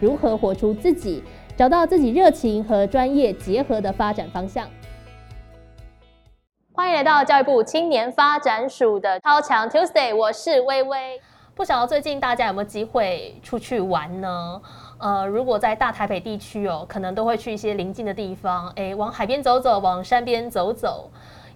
如何活出自己，找到自己热情和专业结合的发展方向？欢迎来到教育部青年发展署的超强 Tuesday，我是微微。不晓得最近大家有没有机会出去玩呢？呃，如果在大台北地区哦，可能都会去一些邻近的地方，哎，往海边走走，往山边走走。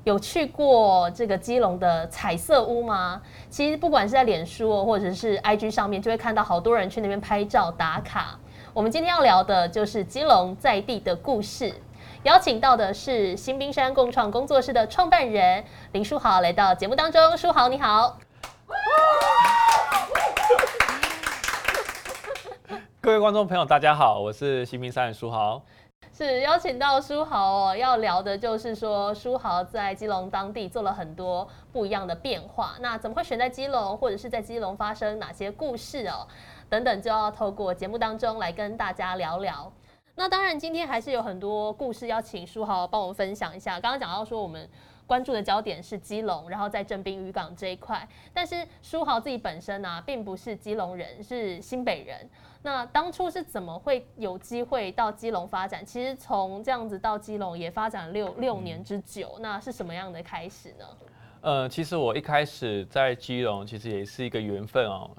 有去过这个基隆的彩色屋吗？其实不管是在脸书或者是 IG 上面，就会看到好多人去那边拍照打卡。我们今天要聊的就是基隆在地的故事，邀请到的是新冰山共创工作室的创办人林书豪来到节目当中。书豪你好，各位观众朋友大家好，我是新冰山的书豪。是邀请到书豪哦，要聊的就是说书豪在基隆当地做了很多不一样的变化。那怎么会选在基隆，或者是在基隆发生哪些故事哦？等等，就要透过节目当中来跟大家聊聊。那当然，今天还是有很多故事要请书豪帮我们分享一下。刚刚讲到说我们。关注的焦点是基隆，然后在正滨渔港这一块。但是书豪自己本身呢，并不是基隆人，是新北人。那当初是怎么会有机会到基隆发展？其实从这样子到基隆也发展六六年之久。那是什么样的开始呢？呃，其实我一开始在基隆，其实也是一个缘分哦。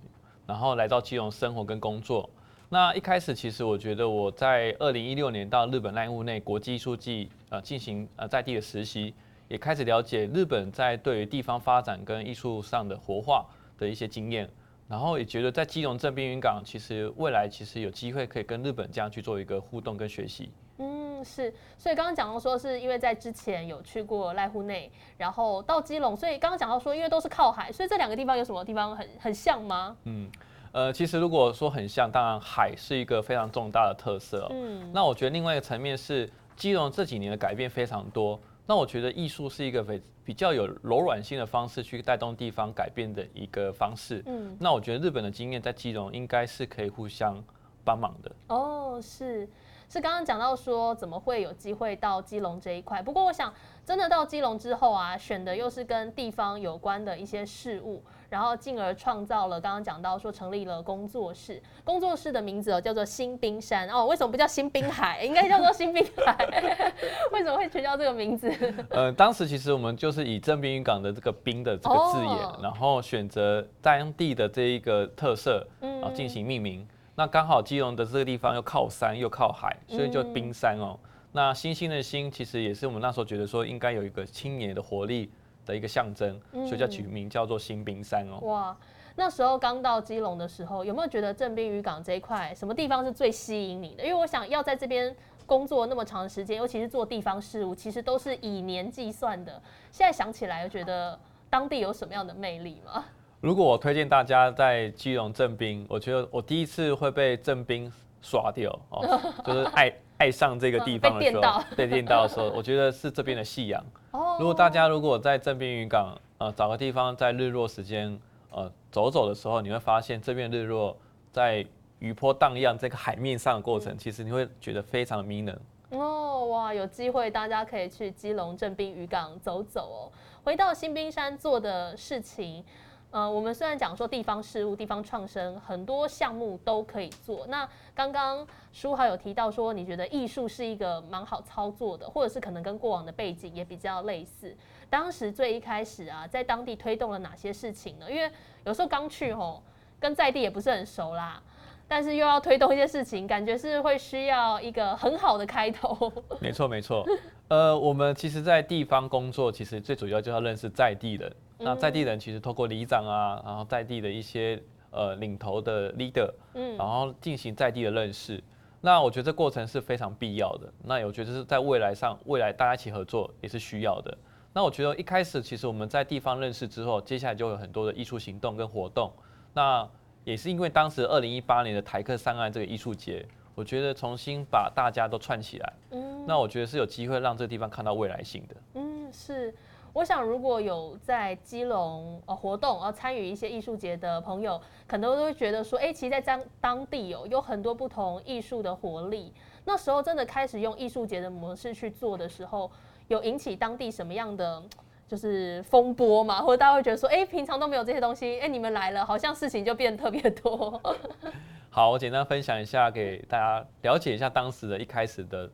然后来到基隆生活跟工作。那一开始其实我觉得我在二零一六年到日本濑户内国际艺术季呃进行呃在地的实习。也开始了解日本在对于地方发展跟艺术上的活化的一些经验，然后也觉得在基隆镇边云港，其实未来其实有机会可以跟日本这样去做一个互动跟学习。嗯，是。所以刚刚讲到说，是因为在之前有去过濑户内，然后到基隆，所以刚刚讲到说，因为都是靠海，所以这两个地方有什么地方很很像吗？嗯，呃，其实如果说很像，当然海是一个非常重大的特色。嗯，那我觉得另外一个层面是基隆这几年的改变非常多。那我觉得艺术是一个比比较有柔软性的方式去带动地方改变的一个方式。嗯，那我觉得日本的经验在基隆应该是可以互相帮忙的。哦，是是，刚刚讲到说怎么会有机会到基隆这一块，不过我想真的到基隆之后啊，选的又是跟地方有关的一些事物。然后进而创造了刚刚讲到说成立了工作室，工作室的名字哦叫做新冰山哦，为什么不叫新滨海？应该叫做新滨海，为什么会取叫这个名字？呃，当时其实我们就是以正滨渔港的这个冰的这个字眼，然后选择当地的这一个特色啊进行命名。那刚好基隆的这个地方又靠山又靠海，所以就冰山哦。那星星的星其实也是我们那时候觉得说应该有一个青年的活力。的一个象征，所以叫取名叫做新冰山哦。哇，那时候刚到基隆的时候，有没有觉得镇滨渔港这一块什么地方是最吸引你的？因为我想要在这边工作那么长时间，尤其是做地方事务，其实都是以年计算的。现在想起来，觉得当地有什么样的魅力吗？如果我推荐大家在基隆正滨，我觉得我第一次会被正滨刷掉哦，就是爱。爱上这个地方的时候，被电到的时候，我觉得是这边的夕阳。哦，如果大家如果在正滨渔港，呃，找个地方在日落时间，呃，走走的时候，你会发现这边日落在余波荡漾这个海面上的过程，其实你会觉得非常迷人。哦，哇，有机会大家可以去基隆正滨渔港走走哦。回到新冰山做的事情。呃，我们虽然讲说地方事务、地方创生，很多项目都可以做。那刚刚书豪有提到说，你觉得艺术是一个蛮好操作的，或者是可能跟过往的背景也比较类似。当时最一开始啊，在当地推动了哪些事情呢？因为有时候刚去吼，跟在地也不是很熟啦，但是又要推动一些事情，感觉是会需要一个很好的开头。没错，没错。呃，我们其实，在地方工作，其实最主要就要认识在地人。那在地人其实透过里长啊，然后在地的一些呃领头的 leader，嗯，然后进行在地的认识。那我觉得这过程是非常必要的。那我觉得是在未来上，未来大家一起合作也是需要的。那我觉得一开始其实我们在地方认识之后，接下来就有很多的艺术行动跟活动。那也是因为当时二零一八年的台客上岸这个艺术节，我觉得重新把大家都串起来，嗯，那我觉得是有机会让这个地方看到未来性的。嗯，是。我想如果有在基隆呃活动，呃参与一些艺术节的朋友，可能都会觉得说，哎，其实在当当地有有很多不同艺术的活力。那时候真的开始用艺术节的模式去做的时候，有引起当地什么样的就是风波嘛？或者大家会觉得说，哎，平常都没有这些东西，哎，你们来了，好像事情就变得特别多。好，我简单分享一下，给大家了解一下当时的一开始的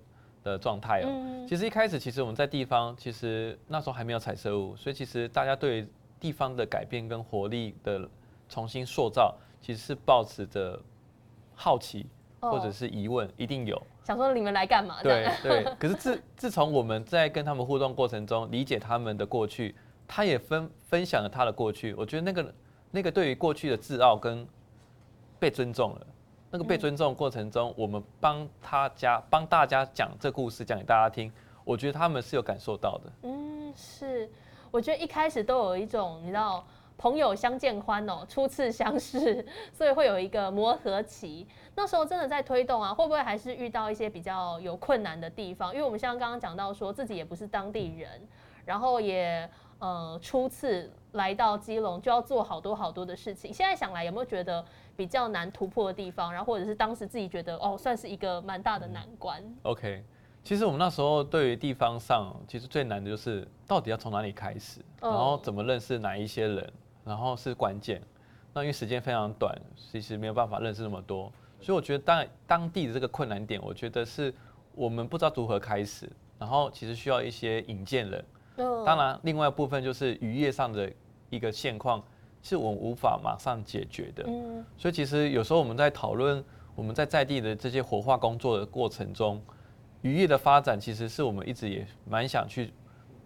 的状态哦。其实一开始，其实我们在地方，其实那时候还没有彩色物，所以其实大家对地方的改变跟活力的重新塑造，其实是抱持着好奇或者是疑问，一定有想说你们来干嘛？对对。可是自自从我们在跟他们互动过程中，理解他们的过去，他也分分享了他的过去，我觉得那个那个对于过去的自傲跟。被尊重了，那个被尊重过程中，我们帮他家帮大家讲这故事，讲给大家听，我觉得他们是有感受到的。嗯，是，我觉得一开始都有一种你知道朋友相见欢哦，初次相识，所以会有一个磨合期。那时候真的在推动啊，会不会还是遇到一些比较有困难的地方？因为我们像刚刚讲到说自己也不是当地人，然后也呃初次来到基隆就要做好多好多的事情。现在想来有没有觉得？比较难突破的地方，然后或者是当时自己觉得哦，算是一个蛮大的难关。OK，其实我们那时候对于地方上，其实最难的就是到底要从哪里开始，然后怎么认识哪一些人，然后是关键。那因为时间非常短，其实没有办法认识那么多，所以我觉得当当地的这个困难点，我觉得是我们不知道如何开始，然后其实需要一些引荐人。当然，另外一部分就是渔业上的一个现况。是我们无法马上解决的，嗯，所以其实有时候我们在讨论我们在在地的这些活化工作的过程中，渔业的发展其实是我们一直也蛮想去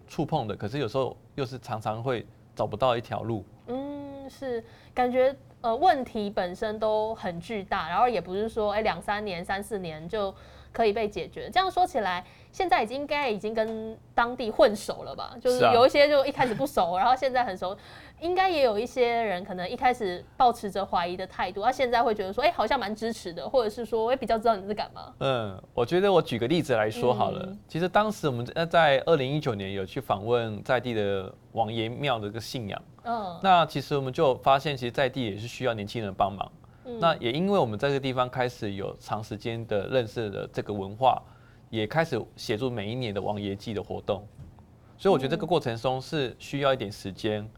触碰的，可是有时候又是常常会找不到一条路。嗯，是感觉呃问题本身都很巨大，然后也不是说哎两三年、三四年就可以被解决。这样说起来。现在已经应该已经跟当地混熟了吧？就是有一些就一开始不熟，然后现在很熟。应该也有一些人可能一开始抱持着怀疑的态度，他现在会觉得说，哎，好像蛮支持的，或者是说，我也，比较知道你是干嘛。嗯，我觉得我举个例子来说好了。其实当时我们在二零一九年有去访问在地的王爷庙的一个信仰。嗯。那其实我们就发现，其实在地也是需要年轻人帮忙。嗯。那也因为我们在这个地方开始有长时间的认识的这个文化。也开始协助每一年的王爷祭的活动，所以我觉得这个过程中是需要一点时间。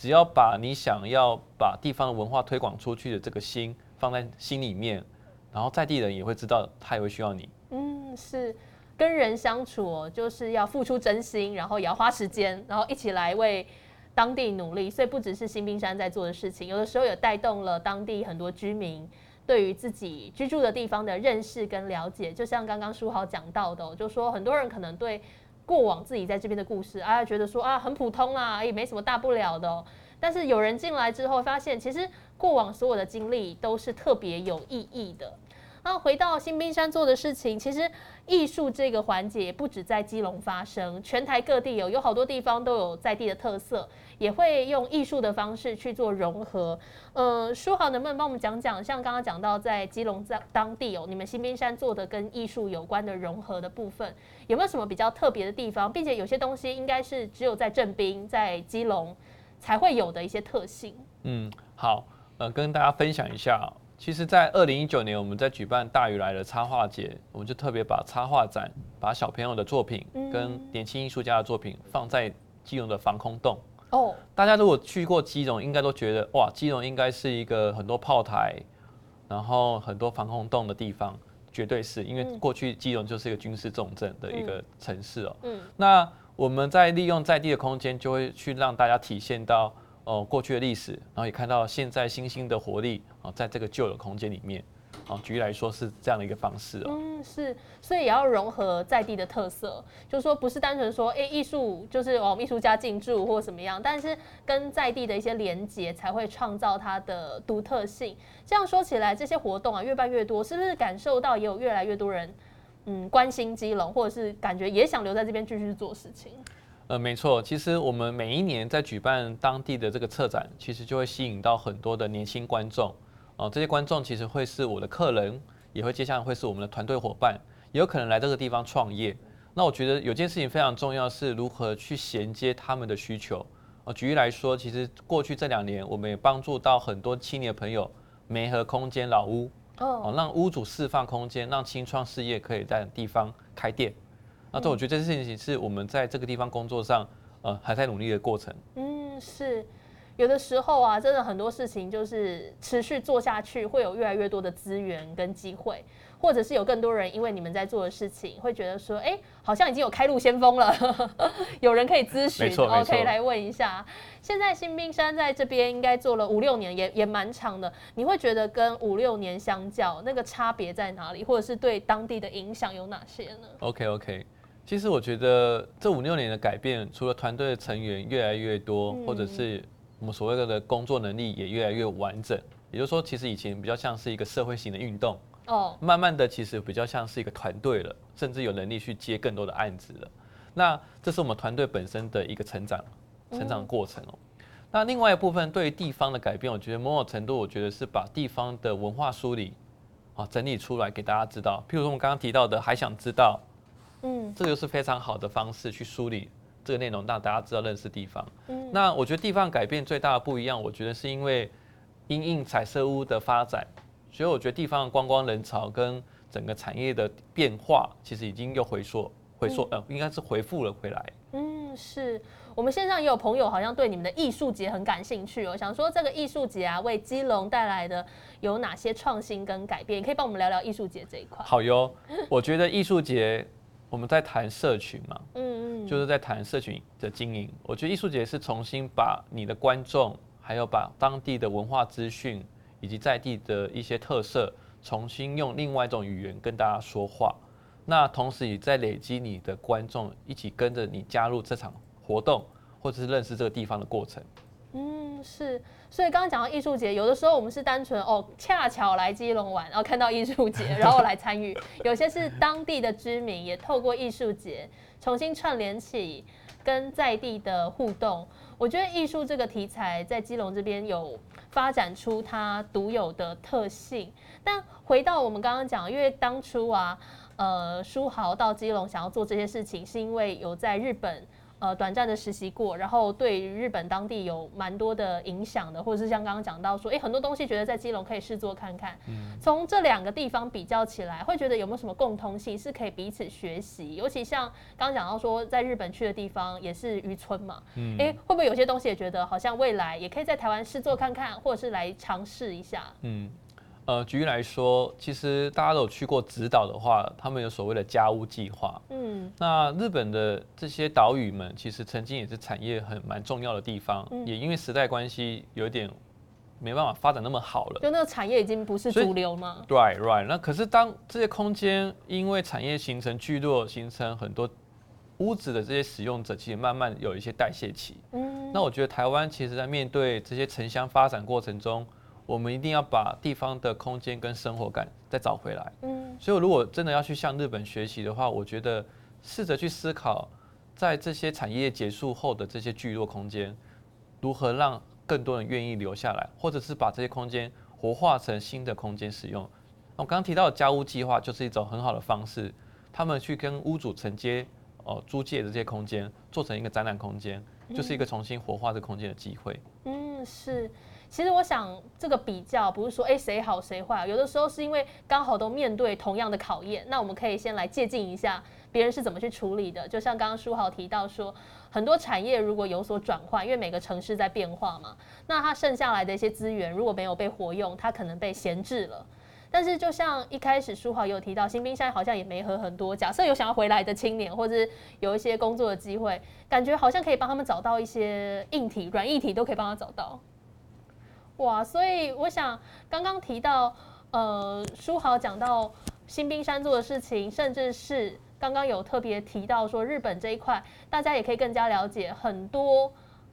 只要把你想要把地方的文化推广出去的这个心放在心里面，然后在地人也会知道他也会需要你。嗯，是跟人相处就是要付出真心，然后也要花时间，然后一起来为当地努力。所以不只是新兵山在做的事情，有的时候也带动了当地很多居民。对于自己居住的地方的认识跟了解，就像刚刚书豪讲到的，就说很多人可能对过往自己在这边的故事啊，觉得说啊很普通啊，也没什么大不了的。但是有人进来之后，发现其实过往所有的经历都是特别有意义的。那回到新兵山做的事情，其实艺术这个环节不止在基隆发生，全台各地有有好多地方都有在地的特色，也会用艺术的方式去做融合。呃，书豪能不能帮我们讲讲，像刚刚讲到在基隆在当地哦，你们新兵山做的跟艺术有关的融合的部分，有没有什么比较特别的地方？并且有些东西应该是只有在正兵在基隆才会有的一些特性。嗯，好，呃，跟大家分享一下。其实，在二零一九年，我们在举办大鱼来了插画节，我们就特别把插画展、把小朋友的作品跟年轻艺术家的作品放在基隆的防空洞。哦，大家如果去过基隆，应该都觉得哇，基隆应该是一个很多炮台，然后很多防空洞的地方，绝对是因为过去基隆就是一个军事重镇的一个城市哦。嗯，那我们在利用在地的空间，就会去让大家体现到。哦，过去的历史，然后也看到现在新兴的活力啊，在这个旧的空间里面，啊，举例来说是这样的一个方式哦。嗯，是，所以也要融合在地的特色，就是说不是单纯说，哎，艺术就是哦，艺术家进驻或什么样，但是跟在地的一些连接才会创造它的独特性。这样说起来，这些活动啊越办越多，是不是感受到也有越来越多人嗯关心基隆，或者是感觉也想留在这边继续做事情？呃，没错，其实我们每一年在举办当地的这个策展，其实就会吸引到很多的年轻观众。哦，这些观众其实会是我的客人，也会接下来会是我们的团队伙伴，也有可能来这个地方创业。那我觉得有件事情非常重要，是如何去衔接他们的需求。哦，举例来说，其实过去这两年，我们也帮助到很多青年朋友，梅和空间老屋，哦，让屋主释放空间，让青创事业可以在地方开店。那这我觉得这件事情是我们在这个地方工作上，呃，还在努力的过程。嗯，是。有的时候啊，真的很多事情就是持续做下去，会有越来越多的资源跟机会，或者是有更多人因为你们在做的事情，会觉得说，哎，好像已经有开路先锋了，有人可以咨询，然后可以来问一下。现在新兵山在这边应该做了五六年，也也蛮长的。你会觉得跟五六年相较，那个差别在哪里，或者是对当地的影响有哪些呢？OK OK，其实我觉得这五六年的改变，除了团队的成员越来越多，或者是我们所谓的工作能力也越来越完整，也就是说，其实以前比较像是一个社会型的运动，哦，慢慢的其实比较像是一个团队了，甚至有能力去接更多的案子了。那这是我们团队本身的一个成长，成长过程哦。那另外一部分对于地方的改变，我觉得某种程度，我觉得是把地方的文化梳理，啊，整理出来给大家知道。譬如说我们刚刚提到的，还想知道，嗯，这个是非常好的方式去梳理。这个内容让大家知道认识地方。嗯，那我觉得地方改变最大的不一样，我觉得是因为因应彩色屋的发展，所以我觉得地方的观光人潮跟整个产业的变化，其实已经又回缩、回缩，呃，应该是回复了回来。嗯，是我们线上也有朋友好像对你们的艺术节很感兴趣哦，想说这个艺术节啊，为基隆带来的有哪些创新跟改变？可以帮我们聊聊艺术节这一块。好哟，我觉得艺术节。我们在谈社群嘛，嗯嗯，就是在谈社群的经营。我觉得艺术节是重新把你的观众，还有把当地的文化资讯以及在地的一些特色，重新用另外一种语言跟大家说话。那同时也在累积你的观众，一起跟着你加入这场活动，或者是认识这个地方的过程。是。所以刚刚讲到艺术节，有的时候我们是单纯哦，恰巧来基隆玩，然后看到艺术节，然后来参与；有些是当地的居民，也透过艺术节重新串联起跟在地的互动。我觉得艺术这个题材在基隆这边有发展出它独有的特性。但回到我们刚刚讲，因为当初啊，呃，书豪到基隆想要做这些事情，是因为有在日本。呃，短暂的实习过，然后对日本当地有蛮多的影响的，或者是像刚刚讲到说，哎，很多东西觉得在基隆可以试做看看。嗯，从这两个地方比较起来，会觉得有没有什么共通性是可以彼此学习？尤其像刚刚讲到说，在日本去的地方也是渔村嘛，嗯，哎，会不会有些东西也觉得好像未来也可以在台湾试做看看，或者是来尝试一下？嗯。呃，举例来说，其实大家都有去过直岛的话，他们有所谓的家屋计划。嗯，那日本的这些岛屿们，其实曾经也是产业很蛮重要的地方，也因为时代关系，有一点没办法发展那么好了。就那个产业已经不是主流吗？Right, right。那可是当这些空间因为产业形成聚落，形成很多屋子的这些使用者，其实慢慢有一些代谢期。嗯，那我觉得台湾其实在面对这些城乡发展过程中。我们一定要把地方的空间跟生活感再找回来。嗯，所以如果真的要去向日本学习的话，我觉得试着去思考，在这些产业结束后的这些聚落空间，如何让更多人愿意留下来，或者是把这些空间活化成新的空间使用。我刚刚提到的家屋计划就是一种很好的方式，他们去跟屋主承接哦租借的这些空间，做成一个展览空间，就是一个重新活化这空间的机会。嗯，是。其实我想，这个比较不是说哎谁好谁坏，有的时候是因为刚好都面对同样的考验，那我们可以先来借鉴一下别人是怎么去处理的。就像刚刚书豪提到说，很多产业如果有所转换，因为每个城市在变化嘛，那它剩下来的一些资源如果没有被活用，它可能被闲置了。但是就像一开始书豪有提到，新兵现在好像也没和很多，假设有想要回来的青年，或者有一些工作的机会，感觉好像可以帮他们找到一些硬体、软硬体都可以帮他找到。哇，所以我想刚刚提到，呃，书豪讲到新兵山做的事情，甚至是刚刚有特别提到说日本这一块，大家也可以更加了解很多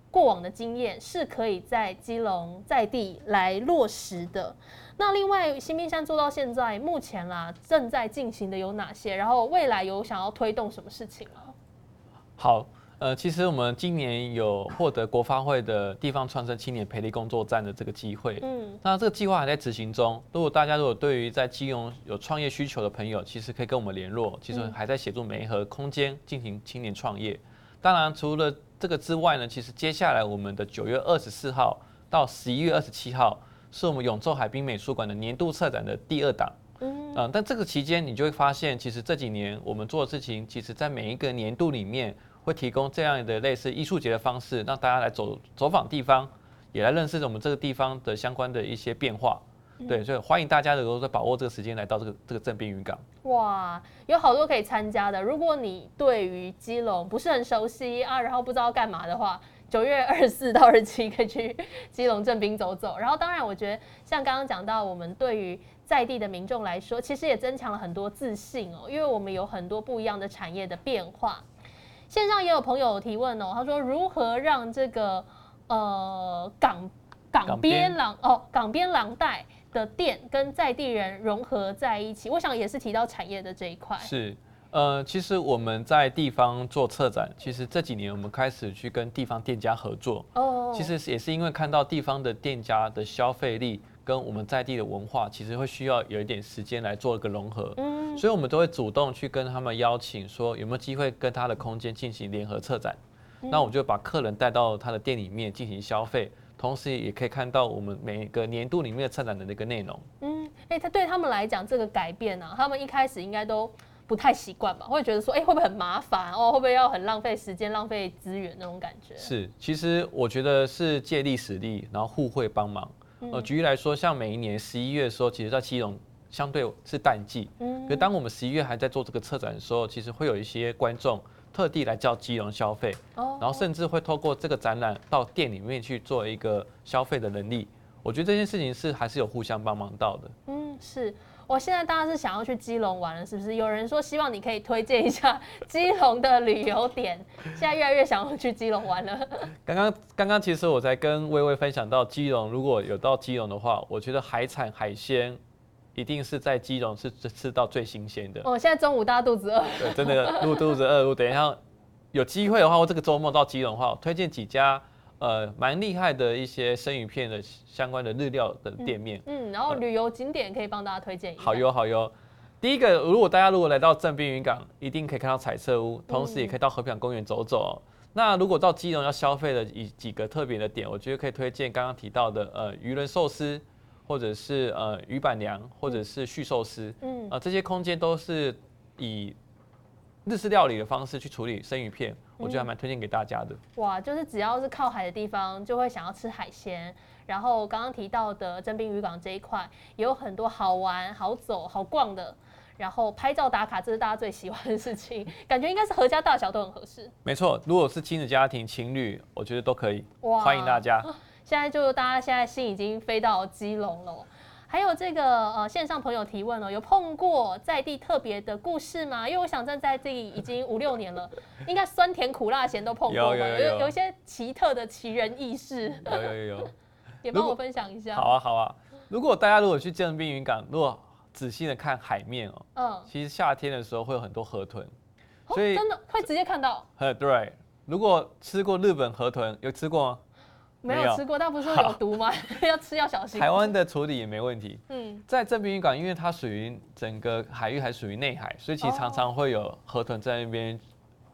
过往的经验，是可以在基隆在地来落实的。那另外新兵山做到现在，目前啦正在进行的有哪些？然后未来有想要推动什么事情吗？好。呃，其实我们今年有获得国发会的地方创生青年培力工作站的这个机会。嗯，那这个计划还在执行中。如果大家如果对于在金融有创业需求的朋友，其实可以跟我们联络。其实还在协助媒和空间进行青年创业。当然，除了这个之外呢，其实接下来我们的九月二十四号到十一月二十七号，是我们永州海滨美术馆的年度策展的第二档。嗯，但这个期间你就会发现，其实这几年我们做的事情，其实在每一个年度里面。会提供这样的类似艺术节的方式，让大家来走走访地方，也来认识我们这个地方的相关的一些变化。对，所以欢迎大家能够在把握这个时间来到这个这个镇滨渔港。哇，有好多可以参加的。如果你对于基隆不是很熟悉啊，然后不知道干嘛的话，九月二十四到二十七可以去 基隆镇滨走走。然后，当然我觉得像刚刚讲到，我们对于在地的民众来说，其实也增强了很多自信哦，因为我们有很多不一样的产业的变化。线上也有朋友提问哦，他说如何让这个呃港港边廊哦港边廊带的店跟在地人融合在一起？我想也是提到产业的这一块。是，呃，其实我们在地方做策展，其实这几年我们开始去跟地方店家合作。哦，其实也是因为看到地方的店家的消费力。跟我们在地的文化，其实会需要有一点时间来做一个融合，嗯，所以我们都会主动去跟他们邀请，说有没有机会跟他的空间进行联合策展，那我们就把客人带到他的店里面进行消费，同时也可以看到我们每个年度里面的策展的那个内容。嗯，哎，他对他们来讲这个改变呢，他们一开始应该都不太习惯吧，会觉得说，哎，会不会很麻烦哦？会不会要很浪费时间、浪费资源那种感觉？是，其实我觉得是借力使力，然后互惠帮忙。呃，举例来说，像每一年十一月的时候，其实在基隆相对是淡季。嗯。可当我们十一月还在做这个策展的时候，其实会有一些观众特地来叫基隆消费。哦。然后甚至会透过这个展览到店里面去做一个消费的能力。我觉得这件事情是还是有互相帮忙到的。嗯，是。我现在大家是想要去基隆玩了，是不是？有人说希望你可以推荐一下 基隆的旅游点，现在越来越想要去基隆玩了。刚刚刚刚其实我在跟微微分享到基隆，如果有到基隆的话，我觉得海产海鲜一定是在基隆是吃到最新鲜的。哦，现在中午大家肚子饿，对，真的肚肚子饿。等一下有机会的话，我这个周末到基隆的话，我推荐几家。呃，蛮厉害的一些生鱼片的相关的日料的店面。嗯，然后旅游景点可以帮大家推荐一下。好哟，好哟。第一个，如果大家如果来到正滨渔港，一定可以看到彩色屋，同时也可以到和平公园走走。那如果到基隆要消费的几几个特别的点，我觉得可以推荐刚刚提到的呃鱼轮寿司，或者是呃鱼板娘，或者是续寿司。嗯，啊这些空间都是以。日式料理的方式去处理生鱼片，我觉得还蛮推荐给大家的。哇，就是只要是靠海的地方，就会想要吃海鲜。然后刚刚提到的真滨渔港这一块，也有很多好玩、好走、好逛的。然后拍照打卡，这是大家最喜欢的事情，感觉应该是合家大小都很合适。没错，如果是亲子家庭、情侣，我觉得都可以。哇，欢迎大家。现在就大家现在心已经飞到基隆了。还有这个呃线上朋友提问哦，有碰过在地特别的故事吗？因为我想站在这里已经五六年了，应该酸甜苦辣咸都碰过吧？有有一些奇特的奇人异事。有有有有，也帮我分享一下。好啊好啊，如果大家如果去建滨云港，如果仔细的看海面哦，嗯，其实夏天的时候会有很多河豚，所以真的会直接看到。呃 对，如果吃过日本河豚，有吃过吗？没有吃过，但不是说有毒吗？要吃要小心。台湾的处理也没问题。嗯，在正滨渔港，因为它属于整个海域还属于内海，所以其实常常会有河豚在那边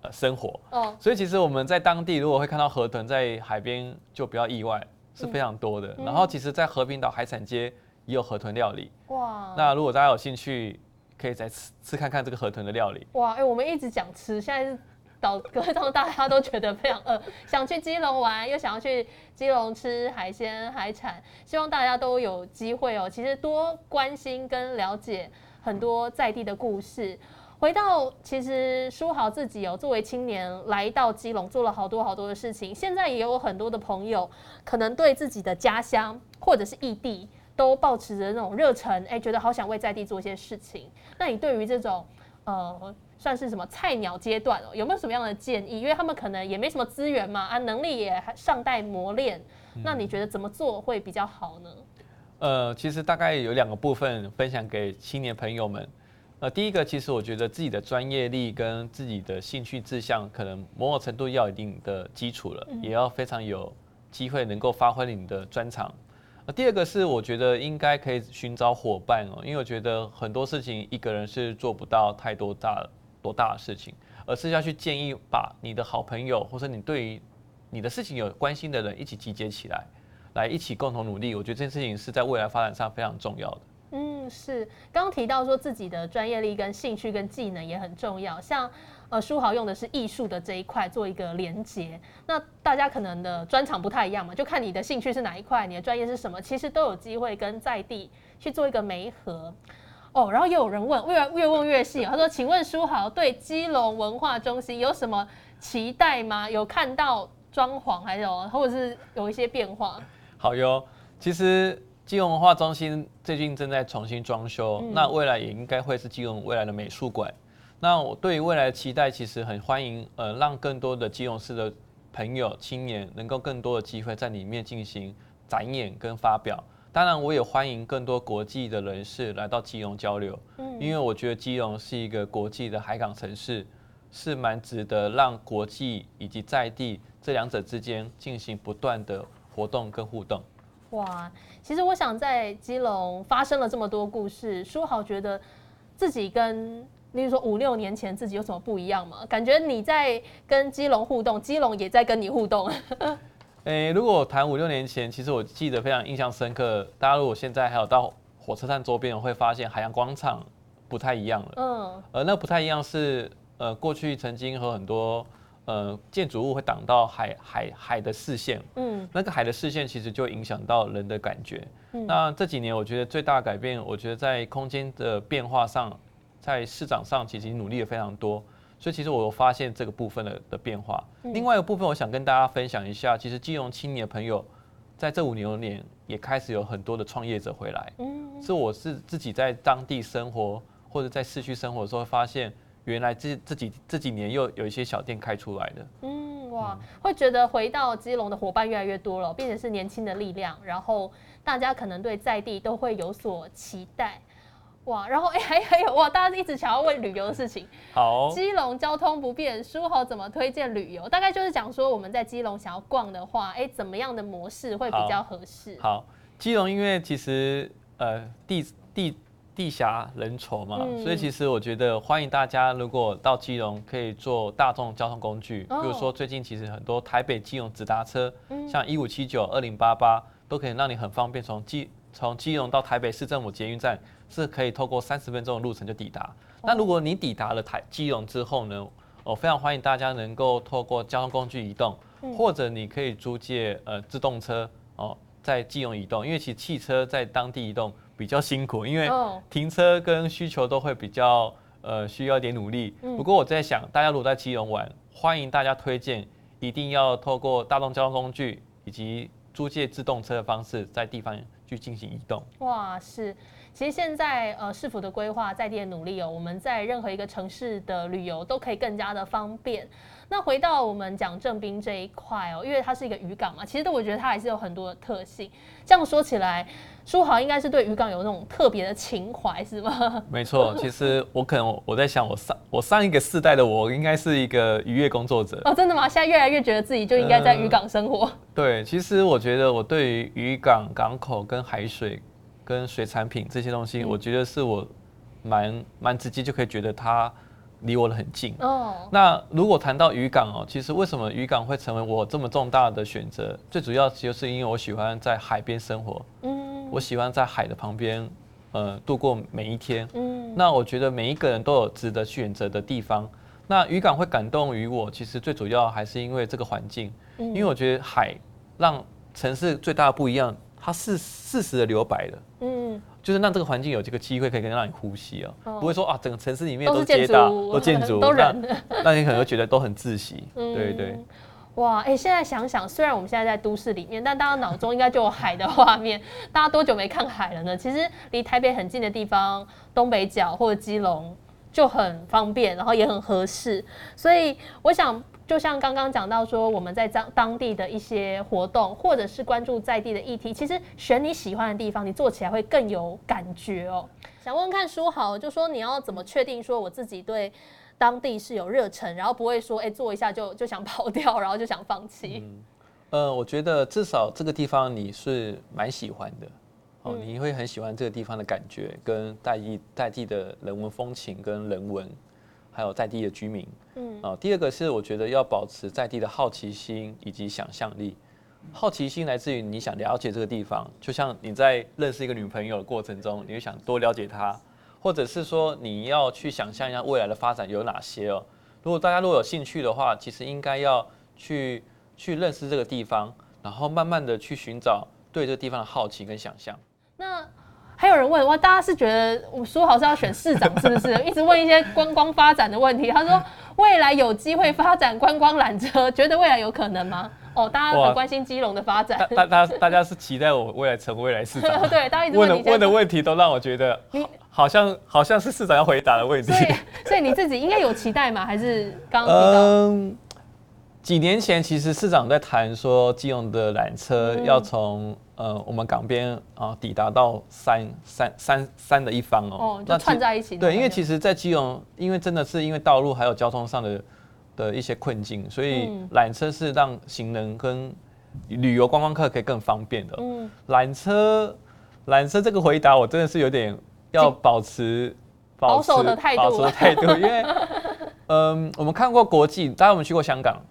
呃生活。哦，所以其实我们在当地如果会看到河豚在海边，就比较意外，是非常多的。然后其实，在和平岛海产街也有河豚料理。哇，那如果大家有兴趣，可以再吃吃看看这个河豚的料理。哇，哎，我们一直讲吃，现在是。导各位当大家都觉得非常饿，想去基隆玩，又想要去基隆吃海鲜海产，希望大家都有机会哦。其实多关心跟了解很多在地的故事。回到其实书豪自己哦，作为青年来到基隆，做了好多好多的事情。现在也有很多的朋友，可能对自己的家乡或者是异地，都保持着那种热忱，哎，觉得好想为在地做一些事情。那你对于这种呃？算是什么菜鸟阶段哦？有没有什么样的建议？因为他们可能也没什么资源嘛，啊，能力也还尚待磨练。那你觉得怎么做会比较好呢？呃，其实大概有两个部分分享给青年朋友们。呃，第一个其实我觉得自己的专业力跟自己的兴趣志向，可能某种程度要有一定的基础了，也要非常有机会能够发挥你的专长。呃第二个是我觉得应该可以寻找伙伴哦，因为我觉得很多事情一个人是做不到太多大多大的事情，而是要去建议把你的好朋友或者你对于你的事情有关心的人一起集结起来，来一起共同努力。我觉得这件事情是在未来发展上非常重要的。嗯，是刚刚提到说自己的专业力跟兴趣跟技能也很重要，像呃书豪用的是艺术的这一块做一个连接，那大家可能的专长不太一样嘛，就看你的兴趣是哪一块，你的专业是什么，其实都有机会跟在地去做一个媒合。哦，然后又有人问，越越问越细，他说：“请问书豪对基隆文化中心有什么期待吗？有看到装潢还有或者是有一些变化？”好哟，其实。基隆文化中心最近正在重新装修，那未来也应该会是基隆未来的美术馆。那我对于未来的期待，其实很欢迎，呃，让更多的基隆市的朋友、青年能够更多的机会在里面进行展演跟发表。当然，我也欢迎更多国际的人士来到基隆交流，因为我觉得基隆是一个国际的海港城市，是蛮值得让国际以及在地这两者之间进行不断的活动跟互动。哇，其实我想在基隆发生了这么多故事，书豪觉得自己跟，例如说五六年前自己有什么不一样吗？感觉你在跟基隆互动，基隆也在跟你互动。诶，如果谈五六年前，其实我记得非常印象深刻。大家如果现在还有到火车站周边，会发现海洋广场不太一样了。嗯，呃那不太一样是，呃，过去曾经和很多。呃，建筑物会挡到海海海的视线，嗯，那个海的视线其实就影响到人的感觉。那这几年我觉得最大的改变，我觉得在空间的变化上，在市场上其实努力的非常多。所以其实我有发现这个部分的的变化。另外一个部分，我想跟大家分享一下，其实金融青年朋友在这五年年也开始有很多的创业者回来。嗯，是我是自己在当地生活或者在市区生活的时候发现。原来这这几这几年又有一些小店开出来的，嗯哇，会觉得回到基隆的伙伴越来越多了，并且是年轻的力量，然后大家可能对在地都会有所期待，哇，然后哎还还有哇，大家一直想要问旅游的事情，好，基隆交通不便，书豪怎么推荐旅游？大概就是讲说我们在基隆想要逛的话，哎，怎么样的模式会比较合适？好，基隆因为其实呃地地。地狭人稠嘛，所以其实我觉得欢迎大家，如果到基隆可以坐大众交通工具，比如说最近其实很多台北基隆直达车，像一五七九、二零八八，都可以让你很方便从基从基隆到台北市政府捷运站，是可以透过三十分钟的路程就抵达。那如果你抵达了台基隆之后呢，我非常欢迎大家能够透过交通工具移动，或者你可以租借呃自动车哦，在基隆移动，因为其实汽车在当地移动。比较辛苦，因为停车跟需求都会比较呃需要一点努力。不过我在想，大家如果在基隆玩，欢迎大家推荐，一定要透过大众交通工具以及租借自动车的方式，在地方去进行移动。哇，是，其实现在呃市府的规划在地的努力哦，我们在任何一个城市的旅游都可以更加的方便。那回到我们讲正滨这一块哦，因为它是一个渔港嘛，其实我觉得它还是有很多的特性。这样说起来，书豪应该是对渔港有那种特别的情怀，是吗？没错，其实我可能我在想，我上我上一个世代的我应该是一个渔业工作者哦，真的吗？现在越来越觉得自己就应该在渔港生活。对，其实我觉得我对于渔港、港口跟海水跟水产品这些东西，我觉得是我蛮蛮直接就可以觉得它。离我的很近哦。那如果谈到渔港哦，其实为什么渔港会成为我这么重大的选择？最主要就是因为我喜欢在海边生活，嗯，我喜欢在海的旁边，呃，度过每一天，嗯。那我觉得每一个人都有值得选择的地方。那渔港会感动于我，其实最主要还是因为这个环境，因为我觉得海让城市最大的不一样，它是适时的留白的，嗯。就是让这个环境有这个机会可以让你呼吸哦，不会说啊，整个城市里面都是街道、都建筑、都人，那你可能会觉得都很窒息。对对。哇，哎，现在想想，虽然我们现在在都市里面，但大家脑中应该就有海的画面。大家多久没看海了呢？其实离台北很近的地方，东北角或者基隆就很方便，然后也很合适。所以我想。就像刚刚讲到说，我们在当当地的一些活动，或者是关注在地的议题，其实选你喜欢的地方，你做起来会更有感觉哦。想问问看书豪，就说你要怎么确定说我自己对当地是有热忱，然后不会说哎做一下就就想跑掉，然后就想放弃。呃，我觉得至少这个地方你是蛮喜欢的，哦，嗯你会很喜欢这个地方的感觉，跟在地在地的人文风情跟人文，还有在地的居民。嗯啊，第二个是我觉得要保持在地的好奇心以及想象力。好奇心来自于你想了解这个地方，就像你在认识一个女朋友的过程中，你会想多了解她，或者是说你要去想象一下未来的发展有哪些哦。如果大家如果有兴趣的话，其实应该要去去认识这个地方，然后慢慢的去寻找对这个地方的好奇跟想象。那还有人问哇，大家是觉得我说好是要选市长是不是？一直问一些观光发展的问题。他说未来有机会发展观光缆车，觉得未来有可能吗？哦，大家哇很关心基隆的发展大。大 大家是期待我未来成为未来市长，对，大家一直问的问的问题都让我觉得好好像好像是市长要回答的问题所。以所以你自己应该有期待吗？还是刚刚提到？嗯，几年前其实市长在谈说，基隆的缆车嗯要从、呃我们港边啊抵达到山山山山的一方哦，哦，就那串在一起。对，因为其实，在基隆，因为真的是因为道路还有交通上的的一些困境，所以嗯缆车是让行人跟旅游观光客可以更方便的。嗯，缆车，缆车这个回答我真的是有点要保持 保守的态度保守的态度，因为 嗯，我们看过国际，大家有没有去过香港？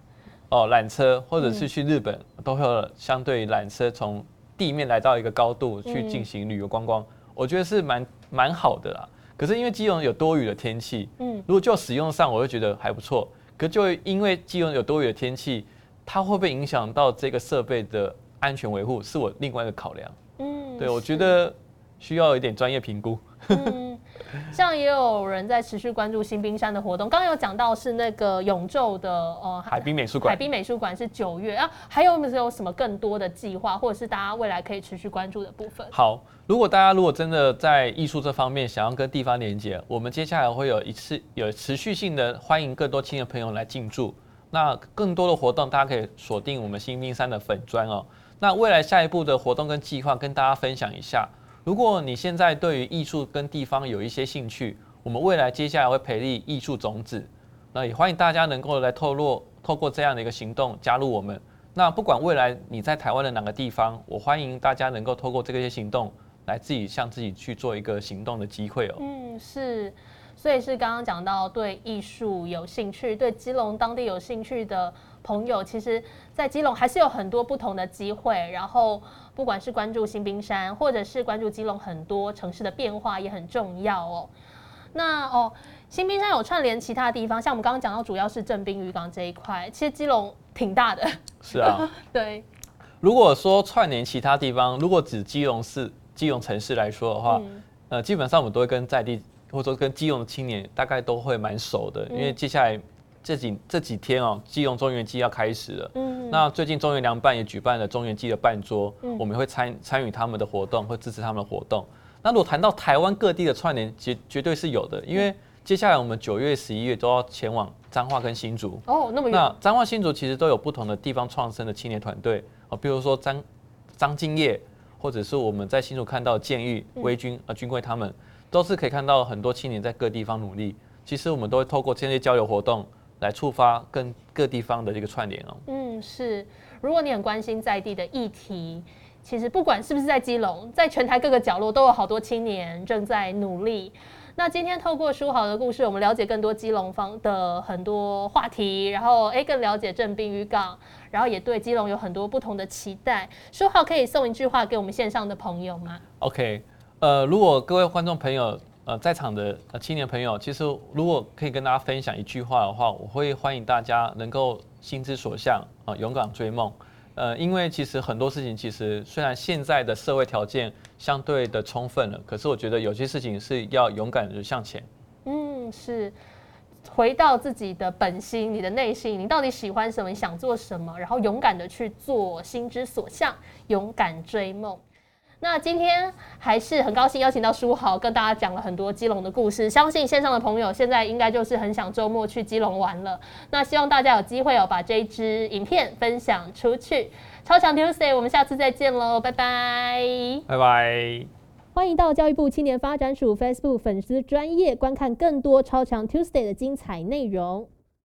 哦，缆车或者是去日本，都会有相对缆车从地面来到一个高度去进行旅游观光，我觉得是蛮蛮好的啦。可是因为基隆有多雨的天气，嗯嗯，如果就使用上，我会觉得还不错。可就因为基隆有多雨的天气，它会不会影响到这个设备的安全维护，是我另外一个考量。嗯对我觉得需要一点专业评估。嗯，像也有人在持续关注新冰山的活动，刚刚有讲到是那个永昼的呃海滨美术馆海，滨美术馆是九月啊，还有没有什么更多的计划，或者是大家未来可以持续关注的部分？好，如果大家如果真的在艺术这方面想要跟地方连接，我们接下来会有一次有持续性的欢迎更多亲的朋友来进驻。那更多的活动，大家可以锁定我们新冰山的粉砖哦。那未来下一步的活动跟计划，跟大家分享一下。如果你现在对于艺术跟地方有一些兴趣，我们未来接下来会培力艺术种子，那也欢迎大家能够来透露透过这样的一个行动加入我们。那不管未来你在台湾的哪个地方，我欢迎大家能够透过这些行动，来自己向自己去做一个行动的机会哦。嗯，是，所以是刚刚讲到对艺术有兴趣，对基隆当地有兴趣的朋友，其实，在基隆还是有很多不同的机会。然后，不管是关注新冰山，或者是关注基隆很多城市的变化，也很重要哦。那哦，新冰山有串联其他地方，像我们刚刚讲到，主要是正滨渔港这一块，其实基隆挺大的，是啊，对，如果说串联其他地方，如果指基隆市、基隆城市来说的话，嗯。呃，基本上我们都会跟在地或者说跟基隆的青年大概都会蛮熟的，因为接下来这几这几天哦，基隆中原季要开始了。嗯，那最近中原凉拌也举办了中原季的办桌，嗯我们会参参与他们的活动，会支持他们的活动。那如果谈到台湾各地的串联，绝绝对是有的，因为接下来我们九月、十一月都要前往彰化跟新竹。哦，那么远，那彰化、新竹其实都有不同的地方创生的青年团队啊，比如说张张敬业，或者是我们在新竹看到建裕、嗯威军啊、军贵他们，都是可以看到很多青年在各地方努力。其实我们都会透过这些交流活动来触发跟各地方的这个串联哦。嗯，是。如果你很关心在地的议题，其实不管是不是在基隆，在全台各个角落都有好多青年正在努力。那今天透过书豪的故事，我们了解更多基隆方的很多话题，然后诶更了解正滨渔港，然后也对基隆有很多不同的期待。书豪可以送一句话给我们线上的朋友吗？OK，呃，如果各位观众朋友，呃，在场的呃青年朋友，其实如果可以跟大家分享一句话的话，我会欢迎大家能够心之所向啊、勇敢追梦。呃，因为其实很多事情，其实虽然现在的社会条件相对的充分了，可是我觉得有些事情是要勇敢的向前。嗯，是回到自己的本心，你的内心，你到底喜欢什么？你想做什么？然后勇敢的去做，心之所向，勇敢追梦。那今天还是很高兴邀请到书豪跟大家讲了很多基隆的故事，相信线上的朋友现在应该就是很想周末去基隆玩了。那希望大家有机会哦，把这一支影片分享出去。超强 Tuesday，我们下次再见喽，拜拜。拜拜。欢迎到教育部青年发展署 Facebook 粉丝专业观看更多超强 Tuesday 的精彩内容。